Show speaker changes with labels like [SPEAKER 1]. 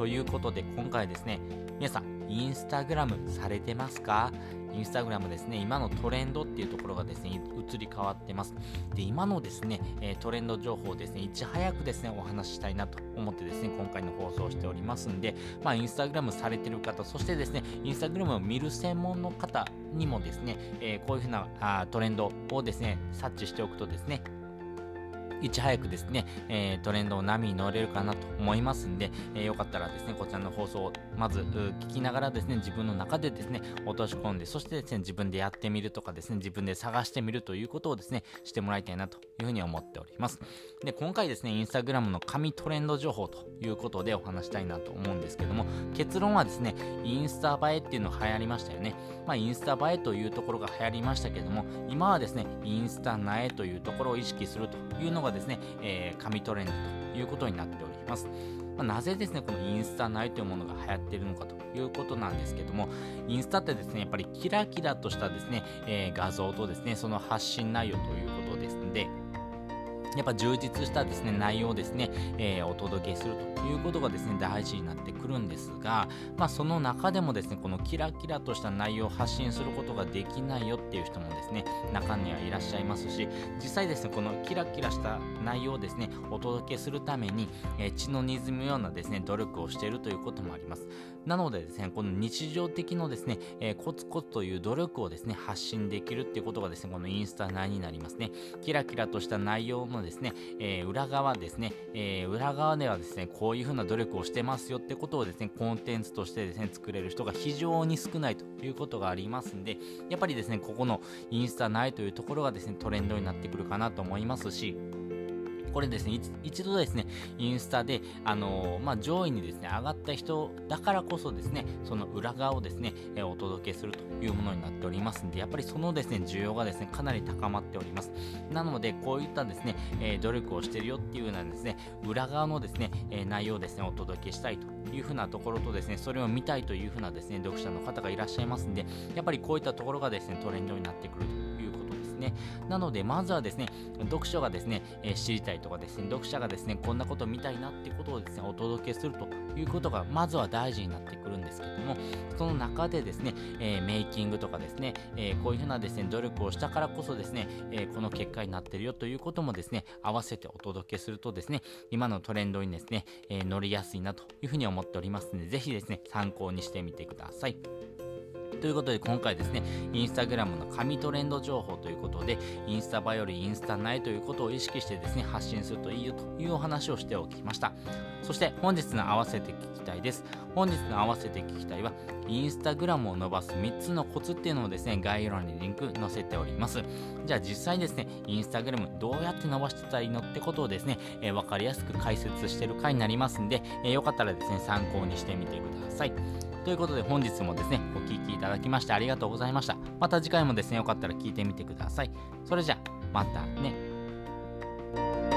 [SPEAKER 1] ということで今回ですね皆さんインスタグラムされてますか？インスタグラムですね、今のトレンドっていうところがですね、移り変わってます。で、今のですね、トレンド情報をですね、いち早くですね、お話ししたいなと思ってですね、今回の放送をしておりますんで、まあ、インスタグラムされてる方、そしてですね、インスタグラムを見る専門の方にもですね、え、こういうふうなあトレンドをですね、察知しておくとですね、いち早くですね、えー、トレンドを波に乗れるかなと思いますんで、えー、よかったらですね、こちらの放送をまず聞きながらですね、自分の中でですね、落とし込んで、そしてですね、自分でやってみるとかですね、自分で探してみるということをですね、してもらいたいなというふうに思っております。で、今回ですね、インスタグラムの神トレンド情報ということでお話したいなと思うんですけども、結論はですね、インスタ映えっていうの流行りましたよね。まあ、インスタ映えというところが流行りましたけども、今はですね、インスタ苗というところを意識するというのがですね、えー、紙トレンドということになっております。まあ、なぜですね、このインスタ内というものが流行っているのかということなんですけども、インスタってですね、やっぱりキラキラとしたですね、えー、画像とですね、その発信内容ということですので、やっぱ充実したですね、内容をですね、えー、お届けするということがですね、大事になってくるんですが、まあその中でもですね、このキラキラとした内容を発信することができないよっていう人もですね、中にはいらっしゃいますし、実際ですね、このキラキラした内容をですね、お届けするために、えー、血の滲むようなですね、努力をしているということもあります。なのでですね、この日常的のですね、えー、コツコツという努力をですね、発信できるっていうことがですね、このインスタ内になりますね。キラキラとした内容のですね、えー、裏側ですね、えー、裏側ではですね、こういうふうな努力をしてますよってことをですね、コンテンツとしてですね、作れる人が非常に少ないということがありますんで、やっぱりですね、ここのインスタないというところがですね、トレンドになってくるかなと思いますし、これですね、一度ですね、インスタで、あのー、まあ、上位にですね、上がった人だからこそですね、その裏側をですね、えー、お届けするというものになっておりますんで、やっぱりそのですね、需要がですね、かなり高まっております。なので、こういったですね、えー、努力をしてるよっていうようなですね、裏側のですね、え内容をですね、お届けしたいというふうなところとですね、それを見たいというふうなですね、読者の方がいらっしゃいますんで、やっぱりこういったところがですね、トレンドになってくるとね。なので、まずはですね、読書がですね、えー、知りたいとかですね、読者がですね、こんなこと見たいなってことをですね、お届けするということが、まずは大事になってくるんですけども、その中でですね、えー、メイキングとかですね、えー、こういうふうなですね、努力をしたからこそですね、えこの結果になってるよということもですね、合わせてお届けするとですね、今のトレンドにですね、え乗りやすいなというふうに思っておりますので、ぜひですね、参考にしてみてください。ということで今回ですね、インスタグラムの神トレンド情報ということで、インスタ映えよりインスタないということを意識してですね、発信するといいよというお話をしておきました。そして本日の合わせて聞きたいです。本日の合わせて聞きたいは、インスタグラムを伸ばす3つのコツっていうのをですね、概要欄にリンク載せております。じゃあ実際ですね、インスタグラムどうやって伸ばしてたらいいのってことをですね、えー、分かりやすく解説してる回になりますんで、えー、よかったらですね、参考にしてみてください。ということで本日もですね、お聴きいただきましてありがとうございました。また次回もですね、よかったら聞いてみてください。それじゃあ、またね。